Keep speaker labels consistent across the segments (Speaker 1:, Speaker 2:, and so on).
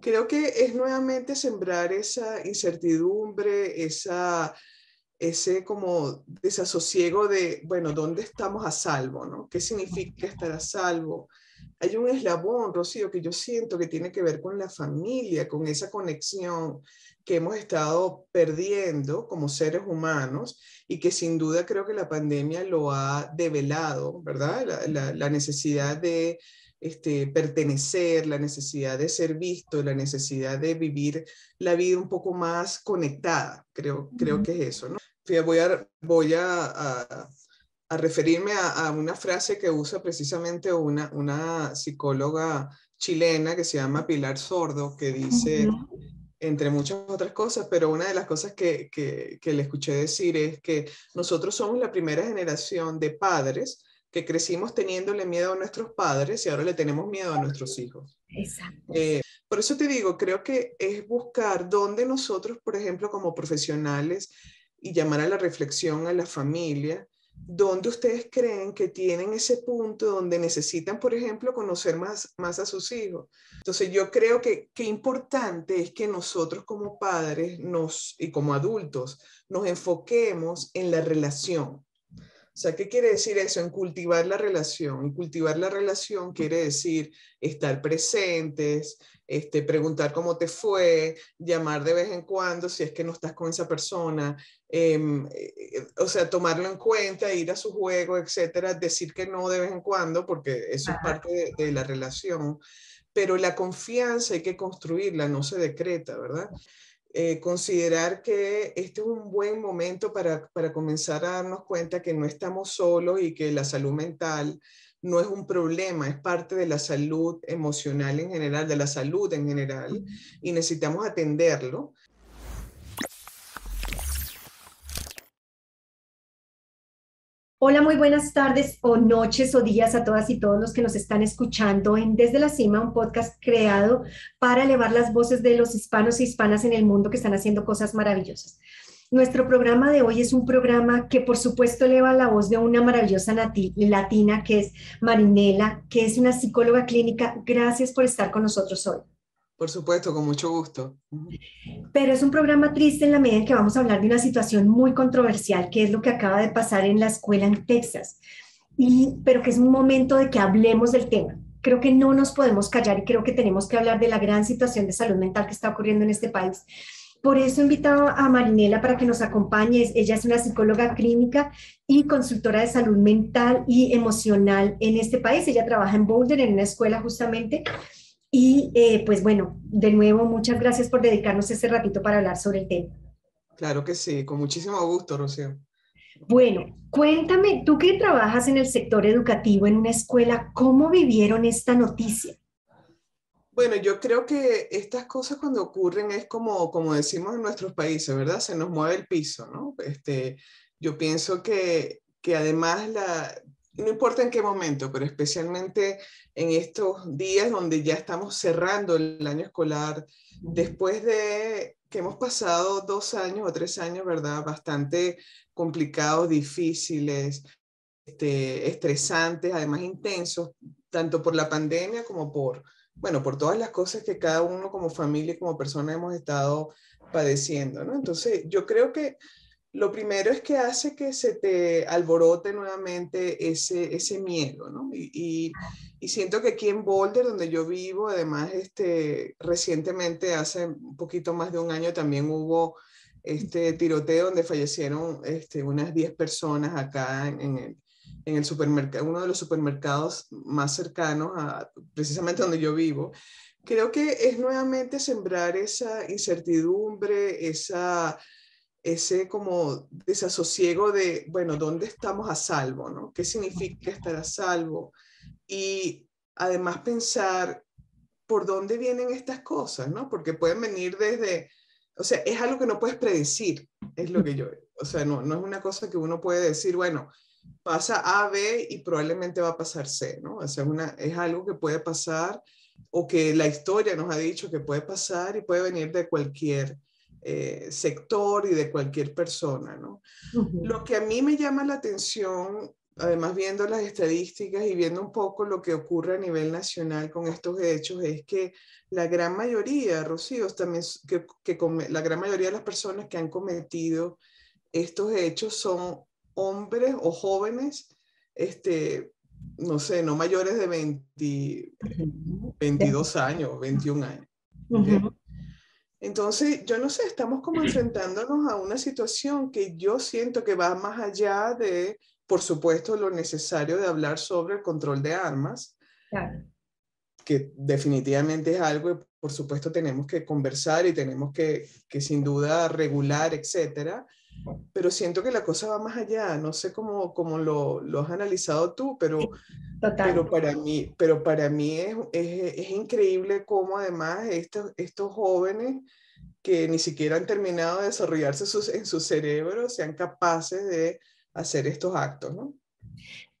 Speaker 1: Creo que es nuevamente sembrar esa incertidumbre, esa, ese como desasosiego de, bueno, ¿dónde estamos a salvo? ¿no? ¿Qué significa estar a salvo? Hay un eslabón, Rocío, que yo siento que tiene que ver con la familia, con esa conexión que hemos estado perdiendo como seres humanos y que sin duda creo que la pandemia lo ha develado, ¿verdad? la necesidad de este, pertenecer, la necesidad de ser visto, la necesidad de vivir la vida un poco más conectada, creo, creo que es eso, ¿no? Voy a, voy a, a, referirme a, una frase que usa precisamente una, una psicóloga chilena que se llama Pilar Sordo, que dice, entre muchas otras cosas, pero una de las cosas que, que, que le escuché decir es que nosotros somos la primera generación de padres que crecimos teniéndole miedo a nuestros padres y ahora le tenemos miedo a nuestros hijos.
Speaker 2: Exacto.
Speaker 1: Eh, por eso te digo, creo que es buscar dónde nosotros, por ejemplo, como profesionales, y llamar a la reflexión a la familia, dónde ustedes creen que tienen ese punto donde necesitan, por ejemplo, conocer más, más a sus hijos. Entonces, yo creo que qué importante es que nosotros como padres nos, y como adultos nos enfoquemos en la relación o sea, ¿qué quiere decir eso? En cultivar la relación. Y cultivar la relación quiere decir estar presentes, este, preguntar cómo te fue, llamar de vez en cuando si es que no estás con esa persona, em, eh, o sea, tomarlo en cuenta, ir a su juego, etcétera, decir que no de vez en cuando, porque eso es parte de, de la relación. Pero la confianza hay que construirla, no se decreta, ¿verdad? Eh, considerar que este es un buen momento para, para comenzar a darnos cuenta que no estamos solos y que la salud mental no es un problema, es parte de la salud emocional en general, de la salud en general, y necesitamos atenderlo.
Speaker 2: Hola, muy buenas tardes o noches o días a todas y todos los que nos están escuchando en Desde la Cima, un podcast creado para elevar las voces de los hispanos e hispanas en el mundo que están haciendo cosas maravillosas. Nuestro programa de hoy es un programa que por supuesto eleva la voz de una maravillosa latina que es Marinela, que es una psicóloga clínica. Gracias por estar con nosotros hoy.
Speaker 1: Por supuesto, con mucho gusto.
Speaker 2: Pero es un programa triste en la medida en que vamos a hablar de una situación muy controversial, que es lo que acaba de pasar en la escuela en Texas. Y, pero que es un momento de que hablemos del tema. Creo que no nos podemos callar y creo que tenemos que hablar de la gran situación de salud mental que está ocurriendo en este país. Por eso he invitado a Marinela para que nos acompañe. Ella es una psicóloga clínica y consultora de salud mental y emocional en este país. Ella trabaja en Boulder, en una escuela justamente, y eh, pues bueno, de nuevo, muchas gracias por dedicarnos ese ratito para hablar sobre el tema.
Speaker 1: Claro que sí, con muchísimo gusto, Rocío.
Speaker 2: Bueno, cuéntame, tú que trabajas en el sector educativo en una escuela, ¿cómo vivieron esta noticia?
Speaker 1: Bueno, yo creo que estas cosas cuando ocurren es como, como decimos en nuestros países, ¿verdad? Se nos mueve el piso, ¿no? Este, yo pienso que, que además la, no importa en qué momento, pero especialmente en estos días donde ya estamos cerrando el año escolar, después de que hemos pasado dos años o tres años, ¿verdad? Bastante complicados, difíciles, este, estresantes, además intensos, tanto por la pandemia como por, bueno, por todas las cosas que cada uno como familia y como persona hemos estado padeciendo, ¿no? Entonces, yo creo que lo primero es que hace que se te alborote nuevamente ese, ese miedo, ¿no? Y, siento que aquí en Boulder, donde yo vivo, además, este, recientemente, hace un poquito más de un año, también hubo este tiroteo donde fallecieron este, unas 10 personas acá en, el, en el supermercado, uno de los supermercados más cercanos a precisamente donde yo vivo. Creo que es nuevamente sembrar esa incertidumbre, esa ese como desasosiego de, bueno, ¿dónde estamos a salvo? ¿no? ¿Qué significa estar a salvo? Y además pensar por dónde vienen estas cosas, ¿no? Porque pueden venir desde, o sea, es algo que no puedes predecir, es lo que yo, o sea, no, no es una cosa que uno puede decir, bueno, pasa A, B y probablemente va a pasar C, ¿no? O sea, es algo que puede pasar o que la historia nos ha dicho que puede pasar y puede venir de cualquier eh, sector y de cualquier persona, ¿no? Lo que a mí me llama la atención además viendo las estadísticas y viendo un poco lo que ocurre a nivel nacional con estos hechos, es que la gran mayoría, Rocío, también, que, que la gran mayoría de las personas que han cometido estos hechos son hombres o jóvenes, este, no sé, no mayores de 20, 22 años, 21 años. Entonces, yo no sé, estamos como enfrentándonos a una situación que yo siento que va más allá de, por supuesto, lo necesario de hablar sobre el control de armas, que definitivamente es algo, por supuesto, tenemos que conversar y tenemos que, que sin duda regular, etcétera pero siento que la cosa va más allá. No sé cómo, cómo lo, lo, has analizado tú, pero, pero para mí, pero para mí es, es, es, increíble cómo además estos, estos jóvenes que ni siquiera han terminado de desarrollarse sus, en su cerebro sean capaces de hacer estos actos, ¿no?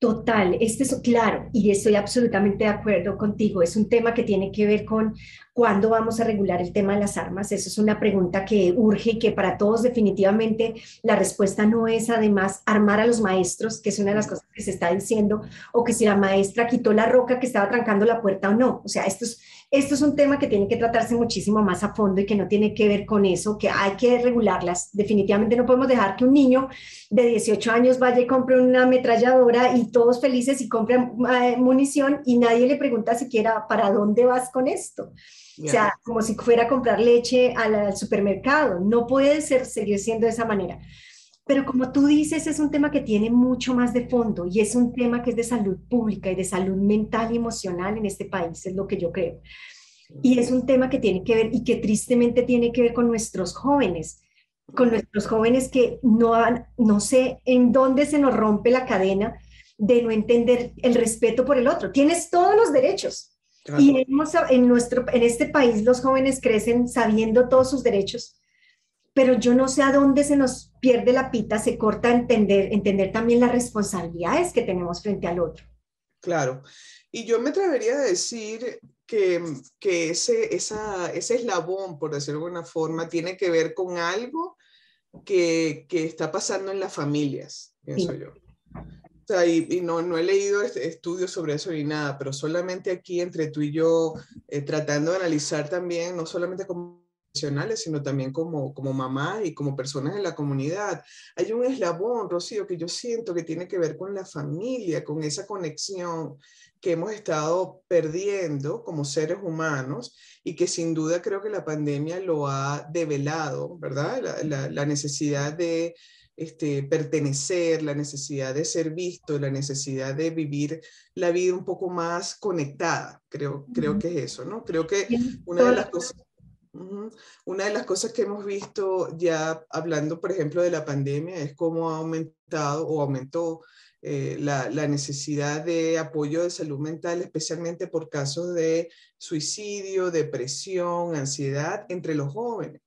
Speaker 2: Total, este es claro, y estoy absolutamente de acuerdo contigo. Es un tema que tiene que ver con cuándo vamos a regular el tema de las armas. Eso es una pregunta que urge y que para todos definitivamente la respuesta no es además armar a los maestros, que es una de las cosas que se está diciendo, o que si la maestra quitó la roca que estaba trancando la puerta o no. O sea, esto es, esto es un tema que tiene que tratarse muchísimo más a fondo y que no tiene que ver con eso, que hay que regularlas. Definitivamente no podemos dejar que un niño de 18 años vaya y compre una ametralladora y todos felices y compren eh, munición y nadie le pregunta siquiera para dónde vas con esto. O sea, como si fuera a comprar leche al, supermercado. No puede ser, seguir siendo de esa manera. Pero como tú dices, es un tema que tiene mucho más de fondo y es un tema que es de salud pública y de salud mental y emocional en este país, es lo que yo creo. Y es un tema que tiene que ver y que tristemente tiene que ver con nuestros jóvenes, con nuestros jóvenes que no, no sé en dónde se nos rompe la cadena de no entender el respeto por el otro. Tienes todos los derechos. Y en, nuestro, en este país los jóvenes crecen sabiendo todos sus derechos, pero yo no sé a dónde se nos pierde la pita, se corta entender, entender también las responsabilidades que tenemos frente al otro.
Speaker 1: Claro. Y yo me atrevería a decir que, que ese, esa, ese eslabón, por decirlo de alguna forma, tiene que ver con algo que, que está pasando en las familias, pienso yo sea, y, no, no, he leído estudios sobre eso ni nada, pero solamente aquí entre tú y yo, eh, tratando de analizar también, no solamente como profesionales, sino también como, como mamá y como personas en la comunidad. Hay un eslabón, Rocío, que yo siento que tiene que ver con la familia, con esa conexión que hemos estado perdiendo como seres humanos y que sin duda creo que la pandemia lo ha develado, ¿verdad? la, la necesidad de este, pertenecer, la necesidad de ser visto, la necesidad de vivir la vida un poco más conectada. Creo, creo que es eso, ¿no? Creo que una de las cosas... Una de las cosas que hemos visto ya hablando, por ejemplo, de la pandemia es cómo ha aumentado o aumentó eh, la, la, necesidad de apoyo de salud mental, especialmente por casos de suicidio, depresión, ansiedad entre los jóvenes.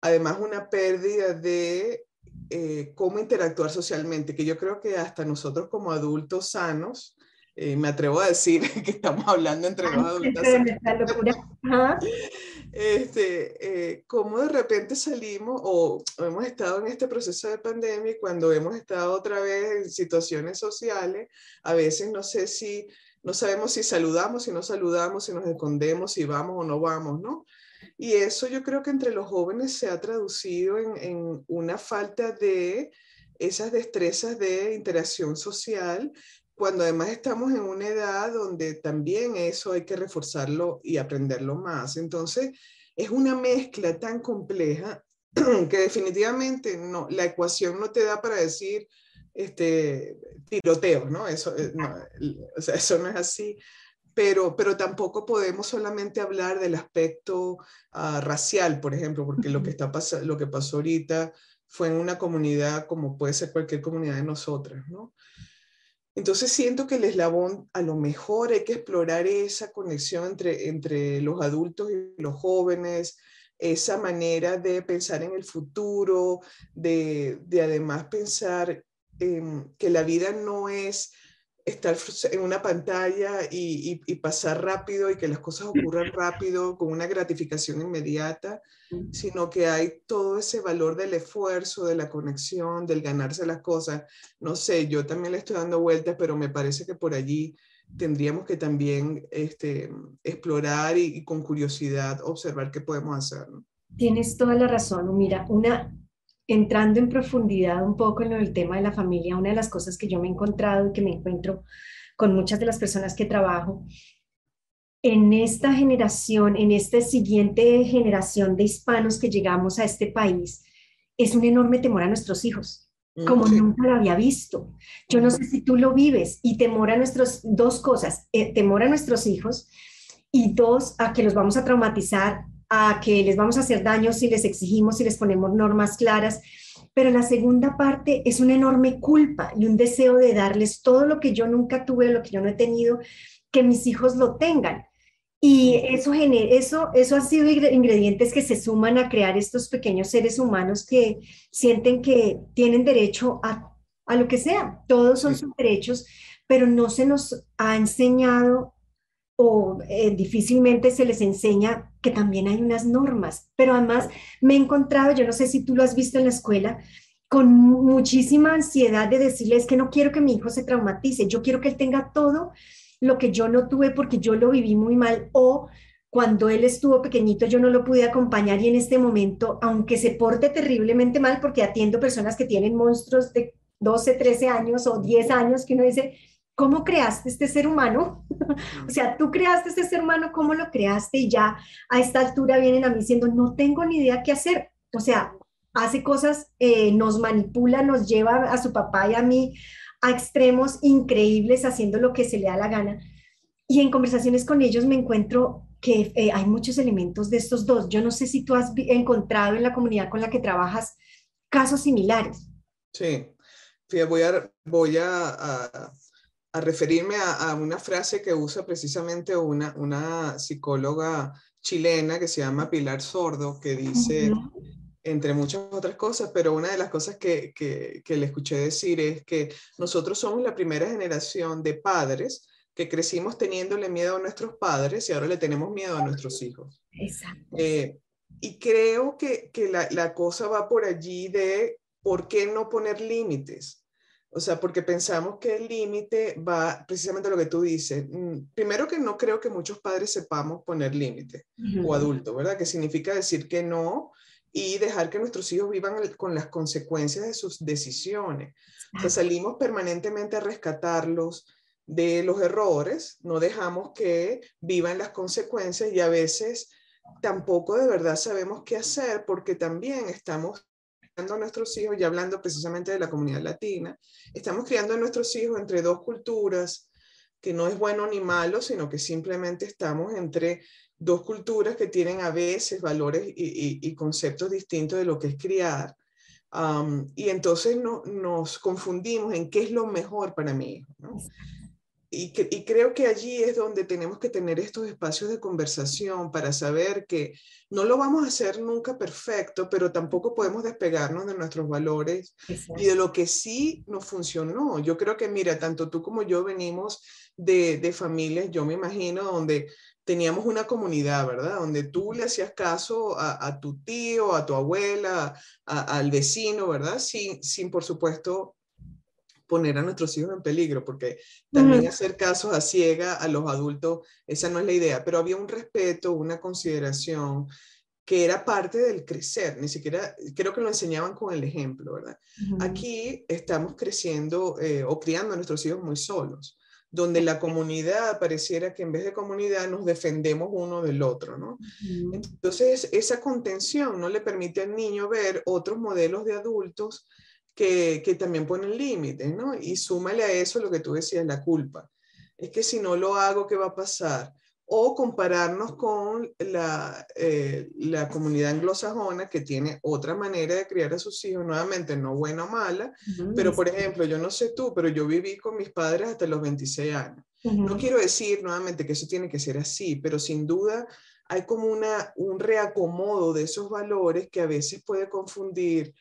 Speaker 1: Además, una pérdida de eh, cómo interactuar socialmente, que yo creo que hasta nosotros como adultos sanos, eh, me atrevo a decir que estamos hablando entre los adultos. Este, eh, cómo de repente salimos o hemos estado en este proceso de pandemia y cuando hemos estado otra vez en situaciones sociales, a veces no sé si, no sabemos si saludamos, si no saludamos, si nos escondemos, si vamos o no vamos, ¿no? Y eso yo creo que entre los jóvenes se ha traducido en, una falta de esas destrezas de interacción social, cuando además estamos en una edad donde también eso hay que reforzarlo y aprenderlo más. Entonces, es una mezcla tan compleja que definitivamente no, la ecuación no te da para decir este, tiroteo, ¿no? Eso, eh, no, o sea, eso no es así pero, pero tampoco podemos solamente hablar del aspecto ah, racial, por ejemplo, porque lo que, está lo que pasó ahorita fue en una comunidad como puede ser cualquier comunidad de nosotras, ¿no? Entonces siento que el eslabón, a lo mejor hay que explorar esa conexión entre, entre los adultos y los jóvenes, esa manera de pensar en el futuro, de, de además pensar que la vida no es estar en una pantalla y, pasar rápido y que las cosas ocurran rápido con una gratificación inmediata, sino que hay todo ese valor del esfuerzo, de la conexión, del ganarse las cosas. No sé, yo también le estoy dando vueltas, pero me parece que por allí tendríamos que también este, explorar y, con curiosidad observar qué podemos hacer.
Speaker 2: Tienes toda la razón. Mira, una, entrando en profundidad un poco en el tema de la familia, una de las cosas que yo me he encontrado y que me encuentro con muchas de las personas que trabajo, en esta generación, en esta siguiente generación de hispanos que llegamos a este país, es un enorme temor a nuestros hijos, mm, como nunca lo había visto. Yo no sé si tú lo vives y temor a nuestros, dos cosas, eh, temor a nuestros hijos y dos, a que los vamos a traumatizar a que les vamos a hacer daño si les exigimos, si les ponemos normas claras. Pero la segunda parte es una enorme culpa y un deseo de darles todo lo que yo nunca tuve, lo que yo no he tenido, que mis hijos lo tengan. Y eso, eso, eso han sido ingredientes que se suman a crear estos pequeños seres humanos que sienten que tienen derecho a, a lo que sea. Todos son sus derechos, pero no se nos ha enseñado o eh, difícilmente se les enseña que también hay unas normas. Pero además me he encontrado, yo no sé si tú lo has visto en la escuela, con muchísima ansiedad de decirles que no quiero que mi hijo se traumatice, yo quiero que él tenga todo lo que yo no tuve porque yo lo viví muy mal o cuando él estuvo pequeñito yo no lo pude acompañar y en este momento, aunque se porte terriblemente mal, porque atiendo personas que tienen monstruos de 12, 13 años o 10 años, que uno dice, ¿cómo creaste este ser humano? o sea, tú creaste este ser humano, ¿cómo lo creaste? Y ya a esta altura vienen a mí diciendo, no tengo ni idea qué hacer. O sea, hace cosas, eh, nos manipula, nos lleva a su papá y a mí a extremos increíbles haciendo lo que se le da la gana. Y en conversaciones con ellos me encuentro que eh, hay muchos elementos de estos dos. Yo no sé si tú has encontrado en la comunidad con la que trabajas casos similares.
Speaker 1: Sí, voy voy a referirme a, una frase que usa precisamente una, una psicóloga chilena que se llama Pilar Sordo, que dice, entre muchas otras cosas, pero una de las cosas que, que, le escuché decir es que nosotros somos la primera generación de padres que crecimos teniéndole miedo a nuestros padres y ahora le tenemos miedo a nuestros hijos.
Speaker 2: Exacto.
Speaker 1: Eh, y creo que, que la, la, cosa va por allí de por qué no poner límites. O sea, porque pensamos que el límite va precisamente a lo que tú dices. Mm, primero que no creo que muchos padres sepamos poner límite o adultos, ¿verdad? Que significa decir que no y dejar que nuestros hijos vivan con las consecuencias de sus decisiones. O sea, salimos permanentemente a rescatarlos de los errores, no dejamos que vivan las consecuencias y a veces tampoco de verdad sabemos qué hacer porque también estamos a nuestros hijos, y hablando precisamente de la comunidad latina, estamos criando a nuestros hijos entre dos culturas, que no es bueno ni malo, sino que simplemente estamos entre dos culturas que tienen a veces valores y, conceptos distintos de lo que es criar. y entonces no, nos confundimos en qué es lo mejor para mi hijo. ¿no? Y, creo que allí es donde tenemos que tener estos espacios de conversación para saber que no lo vamos a hacer nunca perfecto, pero tampoco podemos despegarnos de nuestros valores y de lo que sí nos funcionó. Yo creo que, mira, tanto tú como yo venimos de, de familias, yo me imagino, donde teníamos una comunidad, ¿verdad? Donde tú le hacías caso a, tu tío, a tu abuela, al vecino, ¿verdad? Sin, sin, por supuesto, poner a nuestros hijos en peligro, porque también hacer casos a ciega a los adultos, esa no es la idea, pero había un respeto, una consideración que era parte del crecer, ni siquiera, creo que lo enseñaban con el ejemplo, ¿verdad? Aquí estamos creciendo eh, o criando a nuestros hijos muy solos, donde la comunidad pareciera que en vez de comunidad nos defendemos uno del otro, ¿no? Entonces, esa contención no le permite al niño ver otros modelos de adultos que, que también ponen límites, ¿no? Y súmale a eso lo que tú decías, la culpa. Es que si no lo hago, ¿qué va a pasar? O compararnos con la, eh, la comunidad anglosajona que tiene otra manera de criar a sus hijos, nuevamente no buena o mala, pero por ejemplo, yo no sé tú, pero yo viví con mis padres hasta los 26 años. No quiero decir nuevamente que eso tiene que ser así, pero sin duda hay como una, un reacomodo de esos valores que a veces puede confundir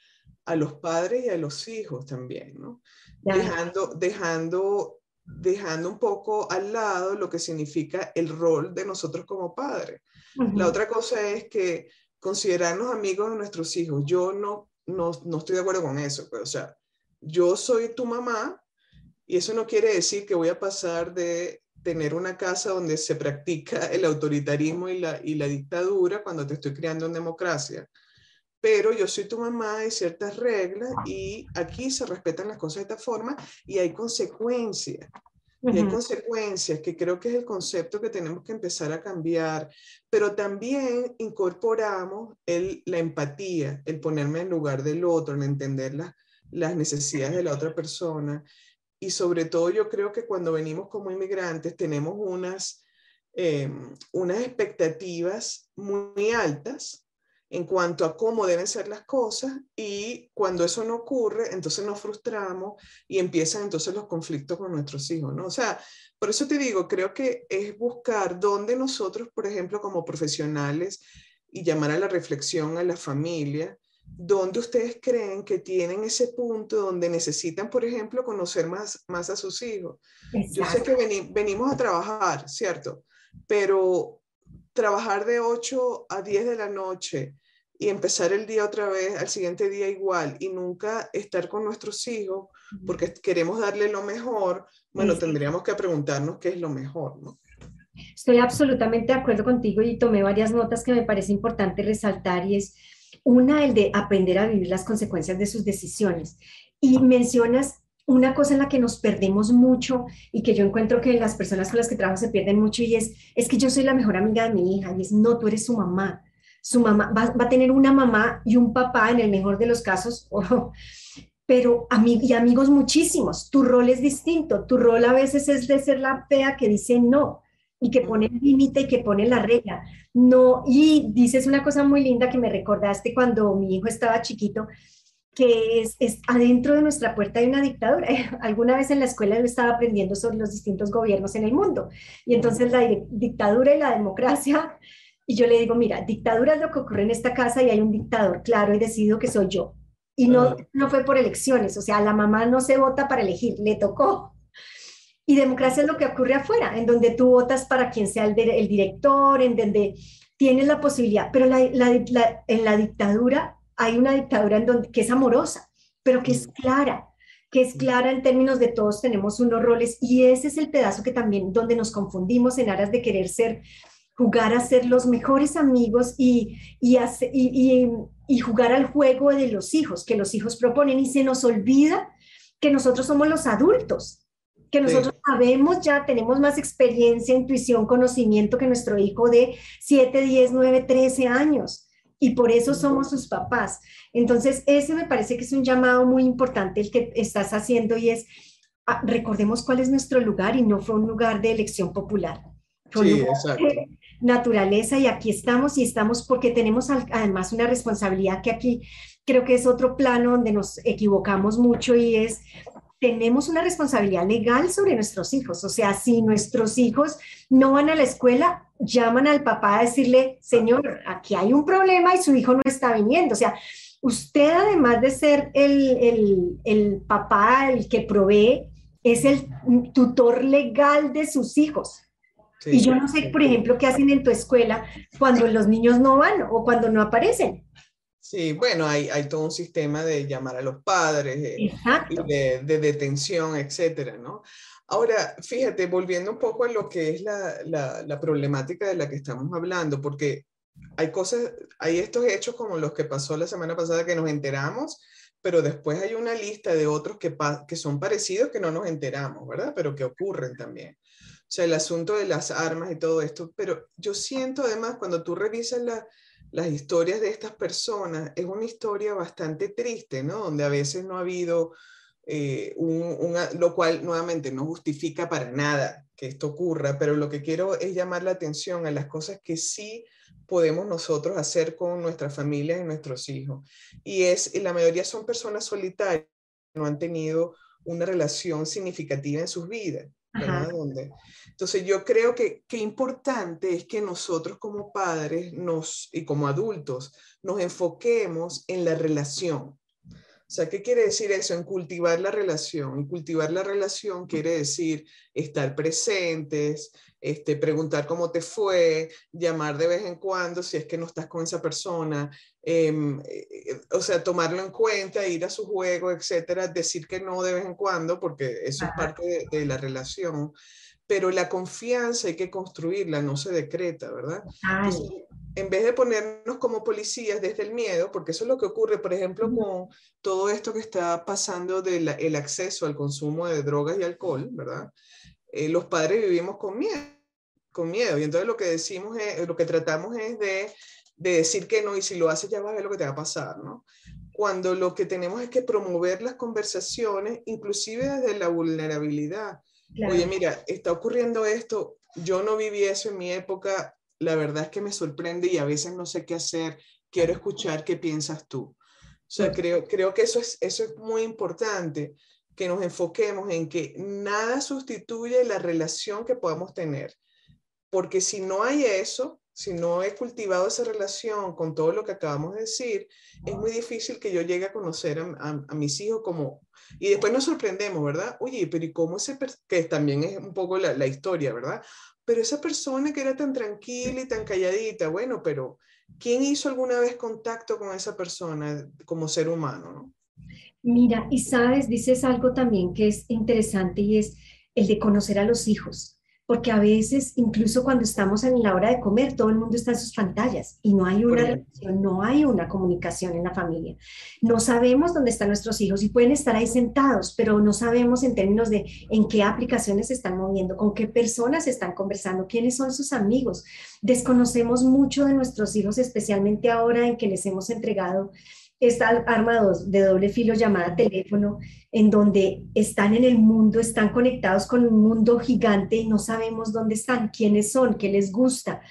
Speaker 1: a los padres y a los hijos también, ¿no? Dejando, dejando dejando un poco al lado lo que significa el rol de nosotros como padres. La otra cosa es que considerarnos amigos de nuestros hijos, yo no, no, no estoy de acuerdo con eso. Pues, o sea, yo soy tu mamá y eso no quiere decir que voy a pasar de tener una casa donde se practica el autoritarismo y la, y la dictadura cuando te estoy criando en democracia. Pero yo soy tu mamá, hay ciertas reglas y aquí se respetan las cosas de esta forma y hay consecuencias. Y hay consecuencias, que creo que es el concepto que tenemos que empezar a cambiar, pero también incorporamos el, la empatía, el ponerme en lugar del otro, en entender las necesidades de la otra persona y sobre todo yo creo que cuando venimos como inmigrantes tenemos unas, em, unas expectativas muy altas en cuanto a cómo deben ser las cosas y cuando eso no ocurre, entonces nos frustramos y empiezan entonces los conflictos con nuestros hijos, ¿no? O sea, por eso te digo, creo que es buscar dónde nosotros, por ejemplo, como profesionales y llamar a la reflexión a la familia, ¿Dónde ustedes creen que tienen ese punto donde necesitan, por ejemplo, conocer más, más a sus hijos? Yo sé que venimos a trabajar, ¿cierto? Pero trabajar de 8 a 10 de la noche y empezar el día otra vez, al siguiente día igual, y nunca estar con nuestros hijos porque queremos darle lo mejor, bueno, tendríamos que preguntarnos qué es lo mejor, ¿no?
Speaker 2: Estoy absolutamente de acuerdo contigo y tomé varias notas que me parece importante resaltar y es una, el de aprender a vivir las consecuencias de sus decisiones. Y mencionas una cosa en la que nos perdemos mucho y que yo encuentro que las personas con las que trabajo se pierden mucho y es, es que yo soy la mejor amiga de mi hija y es, no, tú eres su mamá. Su mamá va, a tener una mamá y un papá en el mejor de los casos, pero y amigos muchísimos. Tu rol es distinto. Tu rol a veces es de ser la fea que dice no y que pone el límite y que pone la regla. No, y dices una cosa muy linda que me recordaste cuando mi hijo estaba chiquito, que es, es, adentro de nuestra puerta hay una dictadura. Alguna vez en la escuela yo estaba aprendiendo sobre los distintos gobiernos en el mundo. Y entonces la dictadura y la democracia, y yo le digo, mira, dictadura es lo que ocurre en esta casa y hay un dictador claro y decidido que soy yo. Y no, no fue por elecciones, o sea, la mamá no se vota para elegir, le tocó. Y democracia es lo que ocurre afuera, en donde tú votas para quien sea el, el director, en donde tienes la posibilidad. Pero la, la, en la dictadura hay una dictadura en donde, que es amorosa, pero que es mm. clara, que es clara en términos de todos tenemos unos roles y ese es el pedazo que también donde nos confundimos en aras de querer ser, jugar a ser los mejores amigos y, y, y, y jugar al juego de los hijos, que los hijos proponen y se nos olvida que nosotros somos los adultos que nosotros sabemos ya, tenemos más experiencia, intuición, conocimiento que nuestro hijo de 7, 10, 9, 13 años. Y por eso somos sus papás. Entonces, ese me parece que es un llamado muy importante el que estás haciendo y es, ah, recordemos cuál es nuestro lugar y no fue un lugar de elección popular. Fue sí, exacto. naturaleza y aquí estamos y estamos porque tenemos además una responsabilidad que aquí creo que es otro plano donde nos equivocamos mucho y es tenemos una responsabilidad legal sobre nuestros hijos. O sea, si nuestros hijos no van a la escuela, llaman al papá a decirle, señor, aquí hay un problema y su hijo no está viniendo. O sea, usted además de ser el, el, papá, el que provee, es el tutor legal de sus hijos. y yo no sé, por ejemplo, qué hacen en tu escuela cuando los niños no van o cuando no aparecen.
Speaker 1: Sí, bueno, hay, hay todo un sistema de llamar a los padres, eh, de, de, detención, etcétera, ¿no? Ahora, fíjate, volviendo un poco a lo que es la, la, problemática de la que estamos hablando, porque hay cosas, hay estos hechos como los que pasó la semana pasada que nos enteramos, pero después hay una lista de otros que, que son parecidos que no nos enteramos, ¿verdad? Pero que ocurren también. O sea, el asunto de las armas y todo esto, pero yo siento además cuando tú revisas la las historias de estas personas es una historia bastante triste, ¿no? Donde a veces no ha habido eh, un, lo cual nuevamente no justifica para nada que esto ocurra, pero lo que quiero es llamar la atención a las cosas que sí podemos nosotros hacer con nuestras familias y nuestros hijos. Y es, y la mayoría son personas solitarias, no han tenido una relación significativa en sus vidas. Entonces yo creo que qué importante es que nosotros como padres nos, y como adultos nos enfoquemos en la relación. O sea, ¿qué quiere decir eso? En cultivar la relación. Y cultivar la relación quiere decir estar presentes, este, preguntar cómo te fue, llamar de vez en cuando si es que no estás con esa persona, em, eh, o sea, tomarlo en cuenta, ir a su juego, etcétera, decir que no de vez en cuando, porque eso es parte de, la relación. Pero la confianza hay que construirla, no se decreta, ¿verdad? En vez de ponernos como policías desde el miedo, porque eso es lo que ocurre, por ejemplo, con todo esto que está pasando del acceso al consumo de drogas y alcohol, ¿verdad? Eh, los padres vivimos con miedo, con miedo. Y entonces lo que decimos es, lo que tratamos es de, de decir que no, y si lo haces ya vas a ver lo que te va a pasar, ¿no? Cuando lo que tenemos es que promover las conversaciones, inclusive desde la vulnerabilidad. Oye, mira, está ocurriendo esto, yo no viví eso en mi época, la verdad es que me sorprende y a veces no sé qué hacer, quiero escuchar qué piensas tú. O sea, creo, creo que eso es, eso es muy importante que nos enfoquemos en que nada sustituye la relación que podamos tener. Porque si no hay eso, si no he cultivado esa relación con todo lo que acabamos de decir, es muy difícil que yo llegue a conocer a, mis hijos como... Y después nos sorprendemos, ¿verdad? Oye, pero ¿y cómo ese... que también es un poco la, la historia, ¿verdad? Pero esa persona que era tan tranquila y tan calladita, bueno, pero ¿quién hizo alguna vez contacto con esa persona como ser humano, no?
Speaker 2: Mira, y sabes, dices algo también que es interesante y es el de conocer a los hijos, porque a veces, incluso cuando estamos en la hora de comer, todo el mundo está en sus pantallas y no hay una relación, no hay una comunicación en la familia. No sabemos dónde están nuestros hijos y pueden estar ahí sentados, pero no sabemos en términos de en qué aplicaciones se están moviendo, con qué personas están conversando, quiénes son sus amigos. Desconocemos mucho de nuestros hijos, especialmente ahora en que les hemos entregado esta arma de doble filo llamada teléfono, en donde están en el mundo, están conectados con un mundo gigante y no sabemos dónde están, quiénes son, qué les gusta.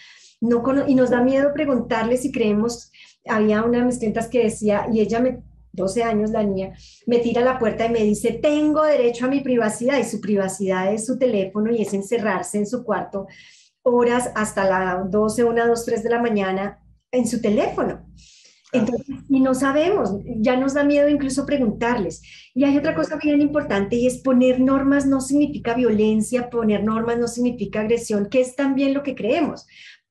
Speaker 2: No y nos da miedo preguntarles si creemos, había una de mis clientas que decía, y ella me, 12 años la niña, me tira a la puerta y me dice, tengo derecho a mi privacidad y su privacidad es su teléfono y es encerrarse en su cuarto horas hasta las 12, 1, 2, 3 de la mañana en su teléfono. Entonces, y no sabemos, ya nos da miedo incluso preguntarles. Y hay otra cosa bien importante y es poner normas no significa violencia, poner normas no significa agresión, que es también lo que creemos.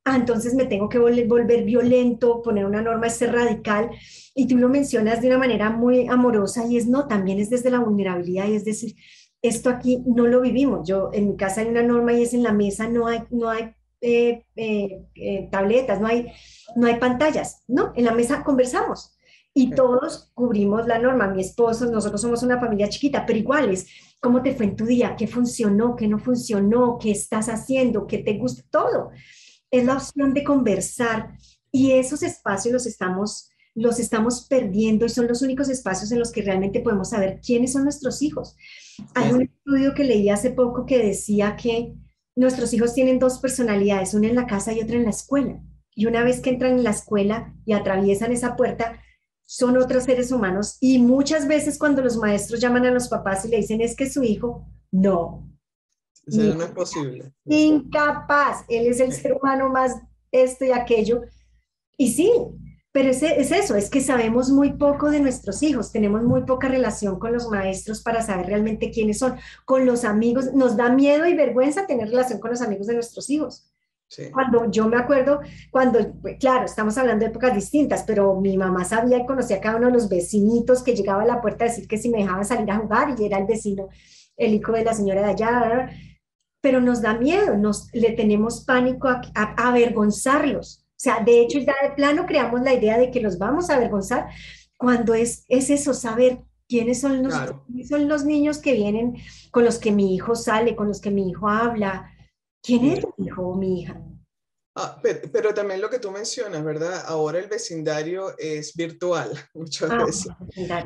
Speaker 2: Ah, entonces me tengo que volver, volver violento, poner una norma es ser radical. Y tú lo mencionas de una manera muy amorosa y es no, también es desde la vulnerabilidad y es decir, esto aquí no lo vivimos. Yo en mi casa hay una norma y es en la mesa no hay, no hay eh, eh, tabletas, no hay, no hay pantallas, ¿no? En la mesa conversamos y todos cubrimos la norma. Mi esposo, nosotros somos una familia chiquita, pero iguales. ¿Cómo te fue en tu día? ¿Qué funcionó? ¿Qué no funcionó? ¿Qué estás haciendo? ¿Qué te gusta? Todo. Es la opción de conversar y esos espacios los estamos los estamos perdiendo y son los únicos espacios en los que realmente podemos saber quiénes son nuestros hijos. Hay un estudio que leí hace poco que decía que nuestros hijos tienen dos personalidades, una en la casa y otra en la escuela. Y una vez que entran en la escuela y atraviesan esa puerta, son otros seres humanos. Y muchas veces cuando los maestros llaman a los papás y le dicen es que su hijo, no.
Speaker 1: Eso no es posible.
Speaker 2: Incapaz. Él es el ser humano más esto y aquello. Y sí, pero es, es, eso, es que sabemos muy poco de nuestros hijos, tenemos muy poca relación con los maestros para saber realmente quiénes son, con los amigos, nos da miedo y vergüenza tener relación con los amigos de nuestros hijos. Cuando yo me acuerdo, cuando, claro, estamos hablando de épocas distintas, pero mi mamá sabía y conocía a cada uno de los vecinitos que llegaba a la puerta a decir que si me dejaba salir a jugar y era el vecino, el hijo de la señora de allá, pero nos da miedo, nos, le tenemos pánico a avergonzarlos sea, de hecho, ya de plano creamos la idea de que los vamos a avergonzar cuando es, es eso, saber quiénes son los, son los niños que vienen, con los que mi hijo sale, con los que mi hijo habla. ¿Quién es mi hijo o mi hija?
Speaker 1: Ah, pero, también lo que tú mencionas, ¿verdad? Ahora el vecindario es virtual muchas ah, veces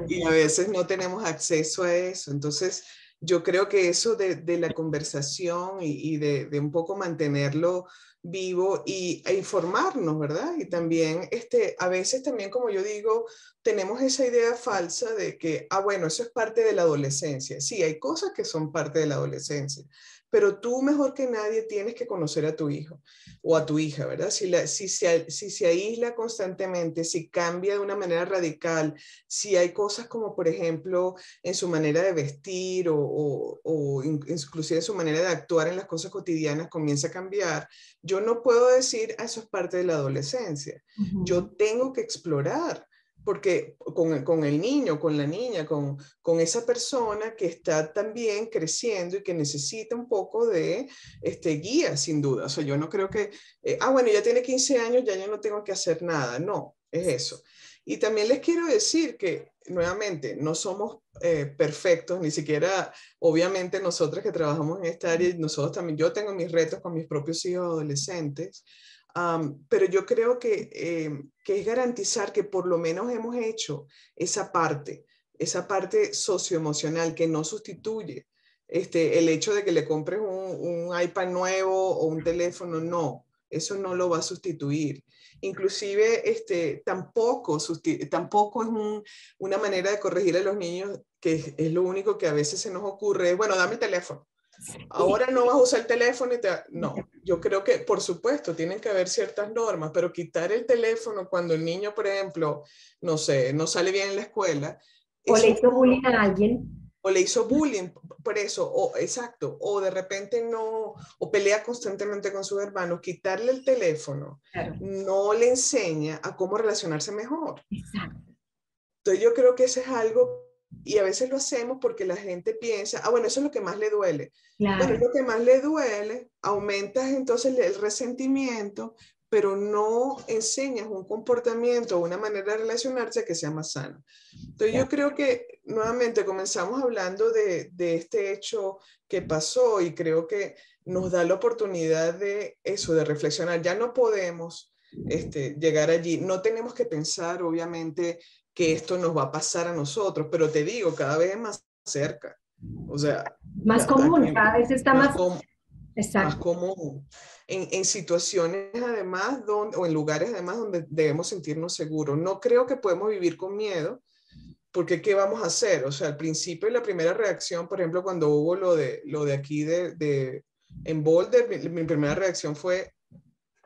Speaker 1: y a veces no tenemos acceso a eso. Entonces, yo creo que eso de, de la conversación y, y de, de, un poco mantenerlo vivo y, e informarnos, ¿verdad? Y también, este, a veces también, como yo digo, tenemos esa idea falsa de que, ah, bueno, eso es parte de la adolescencia. Sí, hay cosas que son parte de la adolescencia, pero tú mejor que nadie tienes que conocer a tu hijo o a tu hija, ¿verdad? Si, la, si, se, si se aísla constantemente, si cambia de una manera radical, si hay cosas como, por ejemplo, en su manera de vestir o, o, inclusive en su manera de actuar en las cosas cotidianas comienza a cambiar, yo no puedo decir, ah, eso es parte de la adolescencia. Yo tengo que explorar porque con, con, el niño, con la niña, con, con, esa persona que está también creciendo y que necesita un poco de este, guía, sin duda. O sea, yo no creo que, eh, ah, bueno, ya tiene 15 años, ya yo no tengo que hacer nada. No, es eso. Y también les quiero decir que, nuevamente, no somos eh, perfectos, ni siquiera, obviamente, nosotros que trabajamos en esta área, nosotros también, yo tengo mis retos con mis propios hijos adolescentes, pero yo creo que, eh, que es garantizar que por lo menos hemos hecho esa parte, esa parte socioemocional que no sustituye este, el hecho de que le compres un, un, iPad nuevo o un teléfono, no, eso no lo va a sustituir. Inclusive este, tampoco, tampoco es una manera de corregir a los niños, que es, lo único que a veces se nos ocurre, bueno, dame el teléfono. Ahora no vas a usar el teléfono y te... No, yo creo que, por supuesto, tienen que haber ciertas normas, pero quitar el teléfono cuando el niño, por ejemplo, no sé, no sale bien en la escuela.
Speaker 2: O le hizo bullying a alguien.
Speaker 1: O le hizo bullying, por eso, o exacto, o de repente no, o pelea constantemente con sus hermanos, quitarle el teléfono no le enseña a cómo relacionarse mejor. Exacto. Entonces yo creo que eso es algo y a veces lo hacemos porque la gente piensa, ah, bueno, eso es lo que más le duele. Bueno, es lo que más le duele, aumentas entonces el resentimiento, pero no enseñas un comportamiento o una manera de relacionarse que sea más sana. Entonces yo creo que nuevamente comenzamos hablando de, de, este hecho que pasó y creo que nos da la oportunidad de eso, de reflexionar. Ya no podemos este, llegar allí. No tenemos que pensar, obviamente, que esto nos va a pasar a nosotros, pero te digo, cada vez más cerca. O sea,
Speaker 2: más común, cada vez está más,
Speaker 1: más común. En, en, situaciones además donde, o en lugares además donde debemos sentirnos seguros. No creo que podemos vivir con miedo, porque ¿qué vamos a hacer? O sea, al principio la primera reacción, por ejemplo, cuando hubo lo de, lo de aquí de, de en Boulder, mi, mi, primera reacción fue,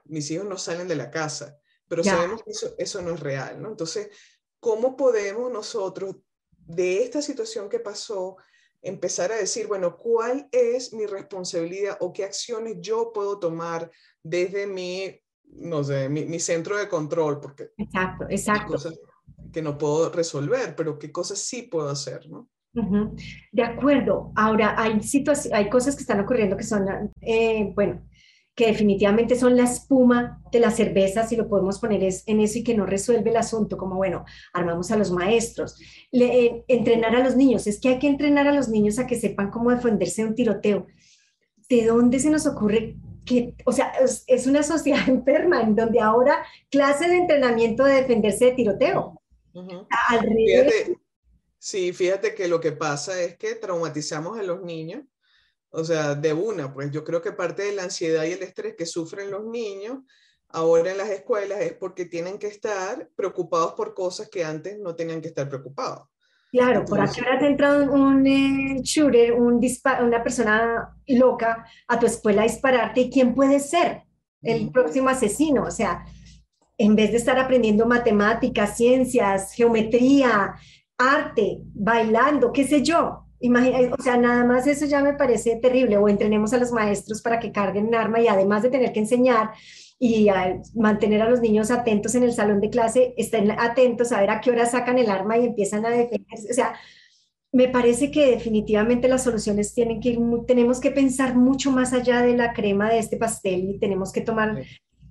Speaker 1: mis hijos no salen de la casa, pero sabemos que eso, eso no es real, ¿no? Entonces, ¿cómo podemos nosotros de esta situación que pasó empezar a decir, bueno, ¿cuál es mi responsabilidad o qué acciones yo puedo tomar desde mi, no sé, mi, centro de control? Porque
Speaker 2: exacto, exacto.
Speaker 1: Cosas que no puedo resolver, pero qué cosas sí puedo hacer, ¿no?
Speaker 2: De acuerdo. Ahora, hay, hay cosas que están ocurriendo que son, eh, bueno, que definitivamente son la espuma de la cerveza, si lo podemos poner es, en eso y que no resuelve el asunto, como bueno, armamos a los maestros, eh, entrenar a los niños, es que hay que entrenar a los niños a que sepan cómo defenderse de un tiroteo. ¿De dónde se nos ocurre que, o sea, es, una sociedad enferma en donde ahora clase de entrenamiento de defenderse de tiroteo?
Speaker 1: sí, fíjate que lo que pasa es que traumatizamos a los niños o sea, de una, pues yo creo que parte de la ansiedad y el estrés que sufren los niños ahora en las escuelas es porque tienen que estar preocupados por cosas que antes no tenían que estar preocupados.
Speaker 2: Claro, por aquí ahora te entra un eh, shooter, un una persona loca a tu escuela a dispararte y quién puede ser el próximo asesino. O sea, en vez de estar aprendiendo matemáticas, ciencias, geometría, arte, bailando, qué sé yo, o sea, nada más eso ya me parece terrible. O entrenemos a los maestros para que carguen un arma y además de tener que enseñar y mantener a los niños atentos en el salón de clase, estén atentos a ver a qué hora sacan el arma y empiezan a defenderse. O sea, me parece que definitivamente las soluciones tienen que ir, tenemos que pensar mucho más allá de la crema de este pastel y tenemos que tomar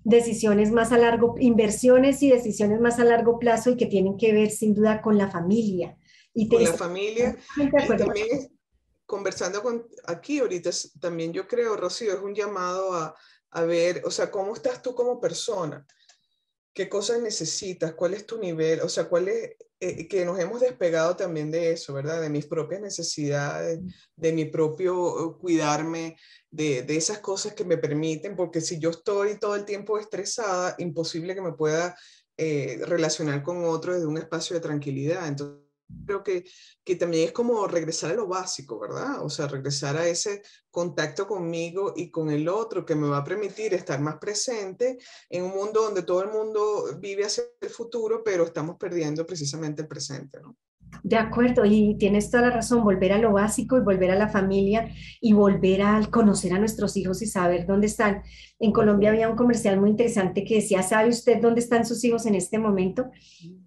Speaker 2: decisiones más a largo, inversiones y decisiones más a largo plazo y que tienen que ver sin duda con la familia
Speaker 1: y con la familia. Y también conversando con aquí ahorita, también yo creo, Rocío, es un llamado a, a ver, o sea, cómo estás tú como persona, qué cosas necesitas, cuál es tu nivel, o sea, cuál es, eh, que nos hemos despegado también de eso, ¿verdad? De mis propias necesidades, de mi propio uh, cuidarme, de, de, esas cosas que me permiten, porque si yo estoy todo el tiempo estresada, imposible que me pueda eh, relacionar con otro desde un espacio de tranquilidad. Entonces, creo que, que también es como regresar a lo básico, ¿verdad? O sea, regresar a ese contacto conmigo y con el otro que me va a permitir estar más presente en un mundo donde todo el mundo vive hacia el futuro, pero estamos perdiendo precisamente el presente, ¿no?
Speaker 2: De acuerdo, y tienes toda la razón, volver a lo básico y volver a la familia y volver a conocer a nuestros hijos y saber dónde están. En Colombia había un comercial muy interesante que decía, ¿sabe usted dónde están sus hijos en este momento?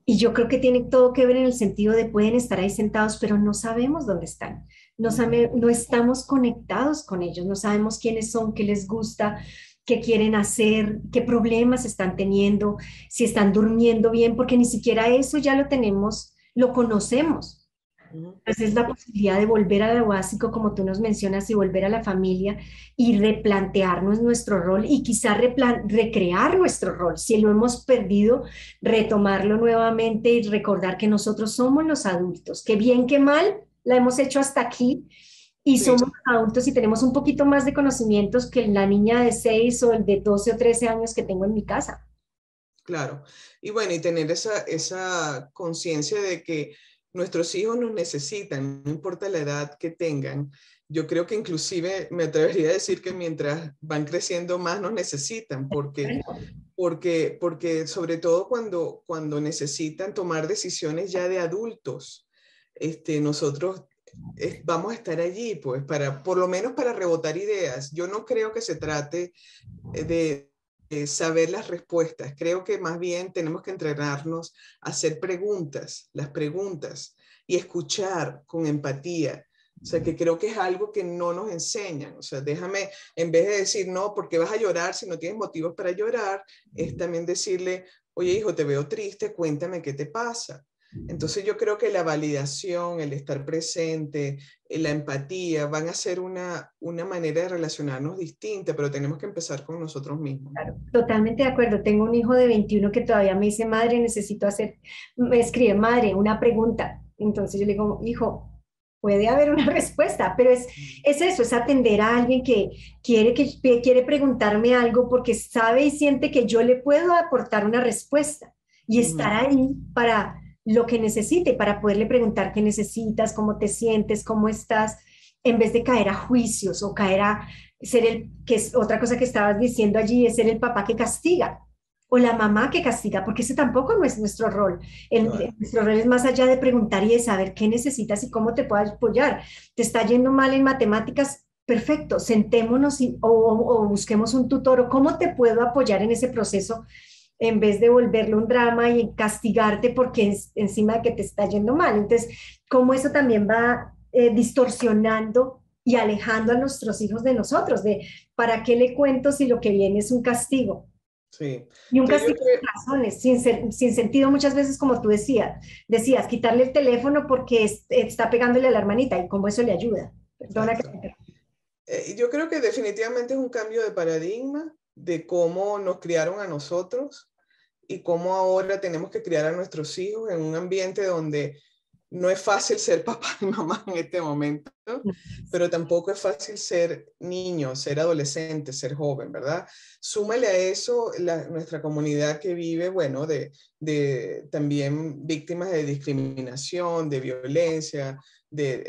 Speaker 2: Y yo creo que tiene todo que ver en el sentido de pueden estar ahí sentados, pero no sabemos dónde están. No, no estamos conectados con ellos, no sabemos quiénes son, qué les gusta, qué quieren hacer, qué problemas están teniendo, si están durmiendo bien, porque ni siquiera eso ya lo tenemos lo conocemos. Entonces es la posibilidad de volver a lo básico, como tú nos mencionas, y volver a la familia y replantearnos nuestro rol y quizá recrear nuestro rol. Si lo hemos perdido, retomarlo nuevamente y recordar que nosotros somos los adultos, que bien que mal la hemos hecho hasta aquí y somos adultos y tenemos un poquito más de conocimientos que la niña de 6 o el de 12 o 13 años que tengo en mi casa.
Speaker 1: Claro. Y bueno, y tener esa, esa conciencia de que nuestros hijos nos necesitan, no importa la edad que tengan. Yo creo que inclusive me atrevería a decir que mientras van creciendo más nos necesitan, porque, porque, porque sobre todo cuando, cuando necesitan tomar decisiones ya de adultos, este, nosotros eh, vamos a estar allí, pues, para, por lo menos para rebotar ideas. Yo no creo que se trate de, eh, saber las respuestas. Creo que más bien tenemos que entrenarnos a hacer preguntas, las preguntas, y escuchar con empatía. O sea, que creo que es algo que no nos enseñan. O sea, déjame, en vez de decir, no, porque vas a llorar si no tienes motivos para llorar, es también decirle, oye, hijo, te veo triste, cuéntame qué te pasa. Entonces yo creo que la validación, el estar presente, eh, la empatía van a ser una, una manera de relacionarnos distinta, pero tenemos que empezar con nosotros mismos.
Speaker 2: Claro, totalmente de acuerdo. Tengo un hijo de 21 que todavía me dice, madre, necesito hacer, me escribe, madre, una pregunta. Entonces yo le digo, hijo, puede haber una respuesta, pero es, es eso, es atender a alguien que quiere, que quiere preguntarme algo porque sabe y siente que yo le puedo aportar una respuesta y estar ahí para lo que necesite para poderle preguntar qué necesitas, cómo te sientes, cómo estás, en vez de caer a juicios o caer a ser el, que es otra cosa que estabas diciendo allí, es ser el papá que castiga o la mamá que castiga, porque ese tampoco no es nuestro rol. El, Nuestro rol es más allá de preguntar y de saber qué necesitas y cómo te puedo apoyar. ¿Te está yendo mal en matemáticas? Perfecto, sentémonos o, o, busquemos un tutor o cómo te puedo apoyar en ese proceso en vez de volverle un drama y castigarte porque es, encima de que te está yendo mal. Entonces, cómo eso también va eh, distorsionando y alejando a nuestros hijos de nosotros, de para qué le cuento si lo que viene es un castigo.
Speaker 1: Sí.
Speaker 2: Y un castigo sin razones, sin, sin, sentido muchas veces, como tú decías, decías, quitarle el teléfono porque está pegándole a la hermanita y cómo eso le ayuda. Perdona que
Speaker 1: eh, Yo creo que definitivamente es un cambio de paradigma de cómo nos criaron a nosotros y cómo ahora tenemos que criar a nuestros hijos en un ambiente donde no es fácil ser papá y mamá en este momento, pero tampoco es fácil ser niño, ser adolescente, ser joven, ¿verdad? Súmale a eso nuestra comunidad que vive, bueno, de, de también víctimas de discriminación, de violencia,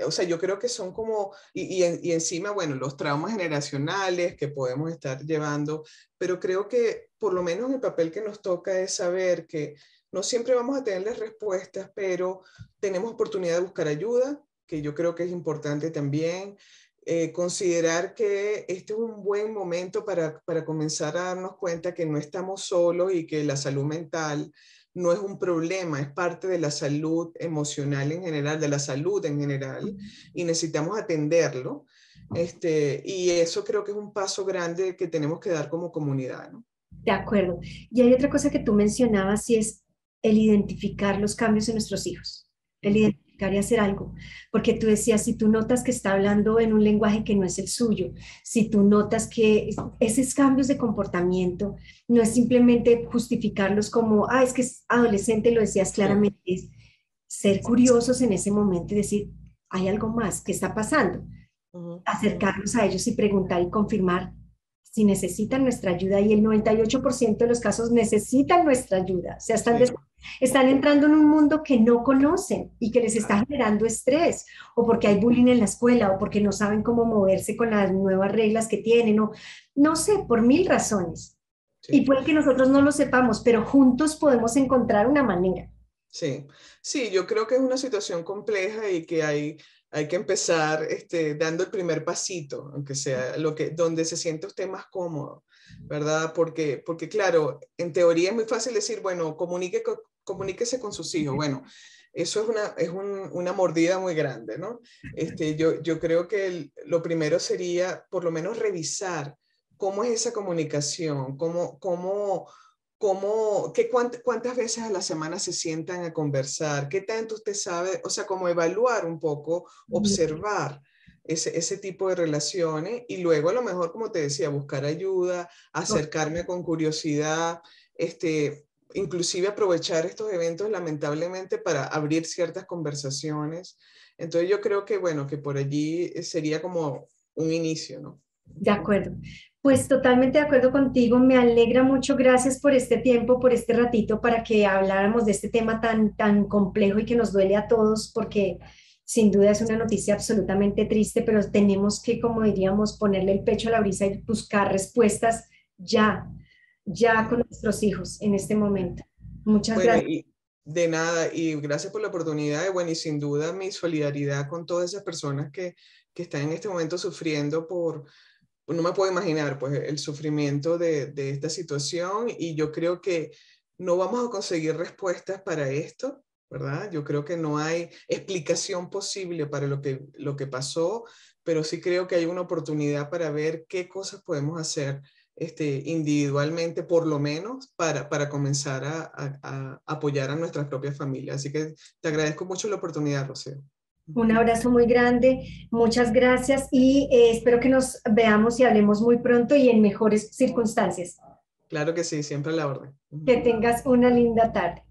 Speaker 1: o sea, yo creo que son como, y, y, encima, bueno, los traumas generacionales que podemos estar llevando, pero creo que por lo menos el papel que nos toca es saber que no siempre vamos a tener las respuestas, pero tenemos oportunidad de buscar ayuda, que yo creo que es importante también. Eh, considerar que este es un buen momento para, para comenzar a darnos cuenta que no estamos solos y que la salud mental no es un problema, es parte de la salud emocional en general, de la salud en general, y necesitamos atenderlo. Este, y eso creo que es un paso grande que tenemos que dar como comunidad. ¿no?
Speaker 2: De acuerdo. Y hay otra cosa que tú mencionabas y es el identificar los cambios en nuestros hijos, el y hacer algo, porque tú decías, si tú notas que está hablando en un lenguaje que no es el suyo, si tú notas que esos cambios de comportamiento no es simplemente justificarlos como, ah, es que es adolescente, lo decías claramente, es ser curiosos en ese momento y decir, hay algo más que está pasando, acercarnos a ellos y preguntar y confirmar si necesitan nuestra ayuda y el 98% de los casos necesitan nuestra ayuda, o sea, están Están entrando en un mundo que no conocen y que les está generando estrés, o porque hay bullying en la escuela, o porque no saben cómo moverse con las nuevas reglas que tienen, o no sé, por mil razones. Y puede que nosotros no lo sepamos, pero juntos podemos encontrar una manera.
Speaker 1: Sí, sí, yo creo que es una situación compleja y que hay, hay que empezar este, dando el primer pasito, aunque sea lo que, donde se siente usted más cómodo, ¿verdad? Porque, porque claro, en teoría es muy fácil decir, bueno, comunique, comuníquese con sus hijos. Bueno, eso es una, es una mordida muy grande, ¿no? Este, yo, yo creo que lo primero sería por lo menos revisar cómo es esa comunicación, cómo, cómo, cómo, qué, cuántas veces a la semana se sientan a conversar, qué tanto usted sabe, o sea, como evaluar un poco, observar ese, ese tipo de relaciones y luego a lo mejor, como te decía, buscar ayuda, acercarme con curiosidad, este, inclusive aprovechar estos eventos lamentablemente para abrir ciertas conversaciones. Entonces yo creo que, bueno, que por allí sería como un inicio, ¿no?
Speaker 2: De acuerdo. Pues totalmente de acuerdo contigo, me alegra mucho, gracias por este tiempo, por este ratito para que habláramos de este tema tan, tan complejo y que nos duele a todos porque sin duda es una noticia absolutamente triste, pero tenemos que, como diríamos, ponerle el pecho a la brisa y buscar respuestas ya, ya con nuestros hijos en este momento. Muchas gracias.
Speaker 1: de nada, y gracias por la oportunidad, y bueno, y sin duda mi solidaridad con todas esas personas que, que están en este momento sufriendo por no me puedo imaginar pues el sufrimiento de, de, esta situación y yo creo que no vamos a conseguir respuestas para esto, ¿verdad? Yo creo que no hay explicación posible para lo que, lo que pasó, pero sí creo que hay una oportunidad para ver qué cosas podemos hacer este, individualmente, por lo menos, para, para comenzar a, a, a apoyar a nuestras propias familias. Así que te agradezco mucho la oportunidad, Rocío.
Speaker 2: Un abrazo muy grande, muchas gracias y eh, espero que nos veamos y hablemos muy pronto y en mejores circunstancias.
Speaker 1: Claro que sí, siempre a la orden.
Speaker 2: Que tengas una linda tarde.